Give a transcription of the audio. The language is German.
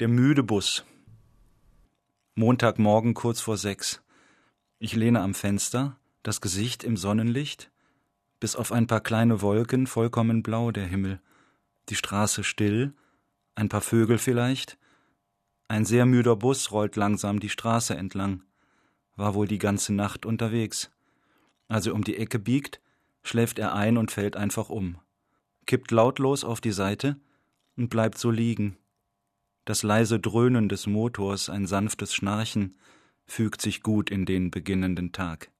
Der müde Bus. Montagmorgen kurz vor sechs. Ich lehne am Fenster, das Gesicht im Sonnenlicht, bis auf ein paar kleine Wolken vollkommen blau der Himmel, die Straße still, ein paar Vögel vielleicht. Ein sehr müder Bus rollt langsam die Straße entlang, war wohl die ganze Nacht unterwegs. Als er um die Ecke biegt, schläft er ein und fällt einfach um, kippt lautlos auf die Seite und bleibt so liegen das leise Dröhnen des Motors, ein sanftes Schnarchen, fügt sich gut in den beginnenden Tag.